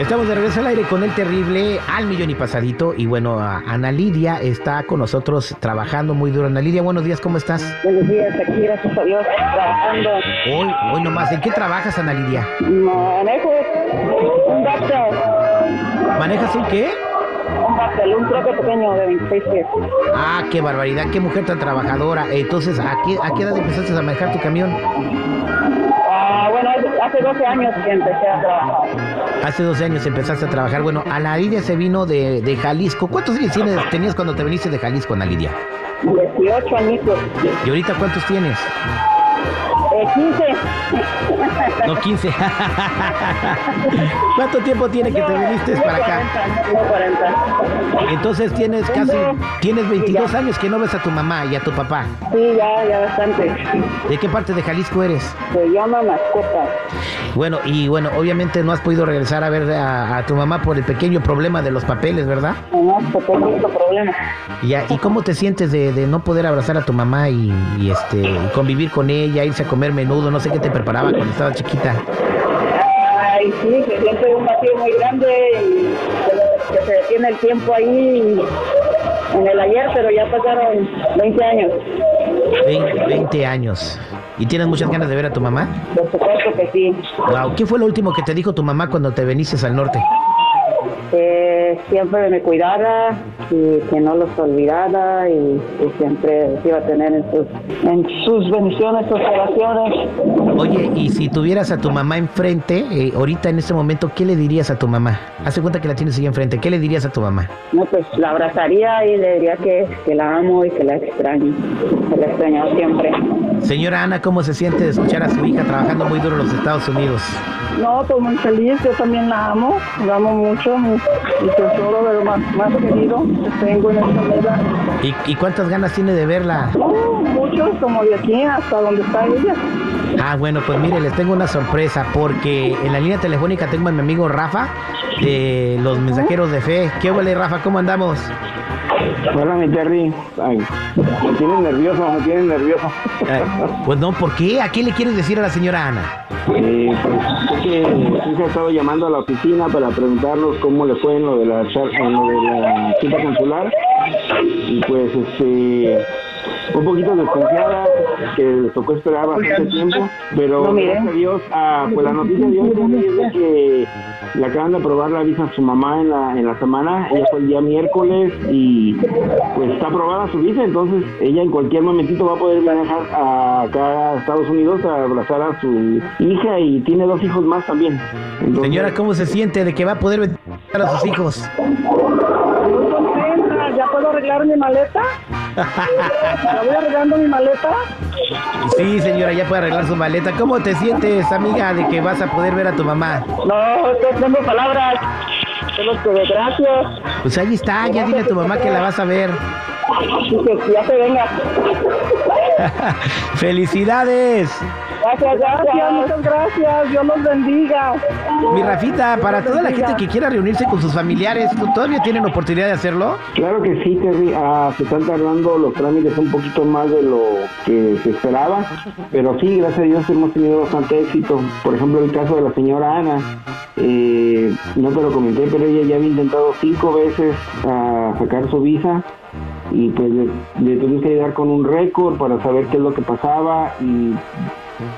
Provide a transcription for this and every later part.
Estamos de regreso al aire con el terrible al millón y pasadito. Y bueno, Ana Lidia está con nosotros trabajando muy duro. Ana Lidia, buenos días, ¿cómo estás? Buenos días, aquí, gracias a Dios, trabajando. Hoy, hoy nomás, ¿en qué trabajas, Ana Lidia? Manejo un Bactel. ¿Manejas un qué? Un Bactel, un troque pequeño de 26 pies. Ah, qué barbaridad, qué mujer tan trabajadora. Entonces, ¿a qué, a qué edad empezaste a manejar tu camión? Bueno, hace 12 años que empecé a trabajar. Hace 12 años empezaste a trabajar. Bueno, Ana Lidia se vino de, de Jalisco. ¿Cuántos años tienes, tenías cuando te viniste de Jalisco, Ana Lidia? 18 añitos. ¿Y ahorita cuántos tienes? Eh, 15. No, 15. ¿Cuánto tiempo tiene que te viniste para acá? 40, no 40. Entonces tienes casi, tienes 22 años que no ves a tu mamá y a tu papá. Sí, ya, ya bastante. ¿De qué parte de Jalisco eres? Se llama mascota. Bueno, y bueno, obviamente no has podido regresar a ver a, a tu mamá por el pequeño problema de los papeles, ¿verdad? No, tengo otro problema. Y, ya, ¿y cómo te sientes de, de no poder abrazar a tu mamá y, y, este y convivir con ella, irse a comer menudo? No sé qué te preparaba cuando estabas chiquita. Ay, sí, se siente un vacío muy grande y que, que se detiene el tiempo ahí en el ayer, pero ya pasaron 20 años. 20, 20 años. ¿Y tienes muchas ganas de ver a tu mamá? Por supuesto que sí. Wow, ¿qué fue lo último que te dijo tu mamá cuando te veniste al norte? Que siempre me cuidara y que no los olvidara y siempre iba a tener en sus, en sus bendiciones, sus oraciones. Oye, y si tuvieras a tu mamá enfrente, eh, ahorita en este momento, ¿qué le dirías a tu mamá? Hace cuenta que la tienes ahí enfrente, ¿qué le dirías a tu mamá? No, pues la abrazaría y le diría que, que la amo y que la extraño. Que la extraño siempre. Señora Ana, ¿cómo se siente de escuchar a su hija trabajando muy duro en los Estados Unidos? No, estoy muy feliz, yo también la amo, la amo mucho, mi, mi tesoro de lo más, más querido que tengo en esta vida. ¿Y, ¿Y cuántas ganas tiene de verla? Uh, muchos, como de aquí hasta donde está ella. Ah, bueno, pues mire, les tengo una sorpresa porque en la línea telefónica tengo a mi amigo Rafa de los mensajeros de fe. ¿Qué huele, Rafa? ¿Cómo andamos? Hola, mi Terry. Ay, me tienes nervioso, me tienes nervioso. Pues no, ¿por qué? ¿A qué le quieres decir a la señora Ana? Eh, pues es que se ha estado llamando a la oficina para preguntarnos cómo le fue en lo de la, en lo de la cita consular. Y pues, este, un poquito desconfiada, que les tocó esperar bastante tiempo, pero No, gracias a Dios, ah, pues la noticia de hoy es de que le acaban de aprobar la visa a su mamá en la, en la semana, ella fue el día miércoles y pues está aprobada su visa, entonces ella en cualquier momentito va a poder viajar a, acá a Estados Unidos a abrazar a su hija y tiene dos hijos más también. Entonces, Señora, ¿cómo se siente de que va a poder ver a sus hijos? Muy contenta, ¿ya puedo arreglar mi maleta? ¿Ya voy arreglando mi maleta? Sí, señora, ya puede arreglar su maleta. ¿Cómo te sientes, amiga, de que vas a poder ver a tu mamá? No, no tengo palabras. Solo que gracias. Pues ahí está, ya dile a tu mamá que la vas a ver. Que ya se venga. ¡Felicidades! Gracias, gracias, muchas gracias. Dios los bendiga. Mi Rafita, para toda la gente que quiera reunirse con sus familiares, ¿todavía tienen oportunidad de hacerlo? Claro que sí, Terry, ah, se están tardando los trámites un poquito más de lo que se esperaba, pero sí, gracias a Dios hemos tenido bastante éxito. Por ejemplo, el caso de la señora Ana, eh, no te lo comenté, pero ella ya había intentado cinco veces ah, sacar su visa y pues le, le tuvimos que ayudar con un récord para saber qué es lo que pasaba y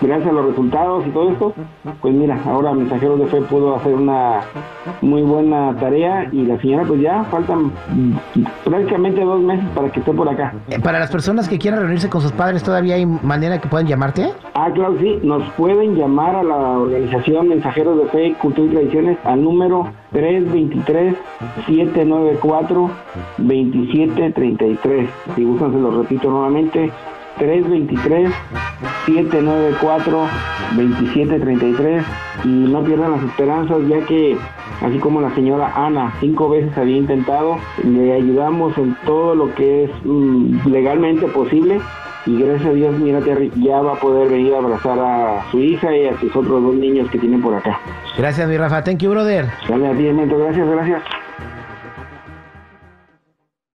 gracias a los resultados y todo esto, pues mira, ahora Mensajeros de Fe pudo hacer una muy buena tarea y la señora pues ya faltan prácticamente dos meses para que esté por acá. Eh, Para las personas que quieran reunirse con sus padres, ¿todavía hay manera que puedan llamarte? Ah, claro, sí, nos pueden llamar a la organización Mensajeros de Fe, Cultura y Tradiciones al número 323-794-2733. Si gustan, se lo repito nuevamente. 323-794-2733 y no pierdan las esperanzas ya que así como la señora Ana cinco veces había intentado, le ayudamos en todo lo que es mm, legalmente posible y gracias a Dios, mira Terry, ya va a poder venir a abrazar a su hija y a sus otros dos niños que tienen por acá. Gracias, mi Rafa. Thank you, brother. Dale a ti, Mento, gracias, gracias.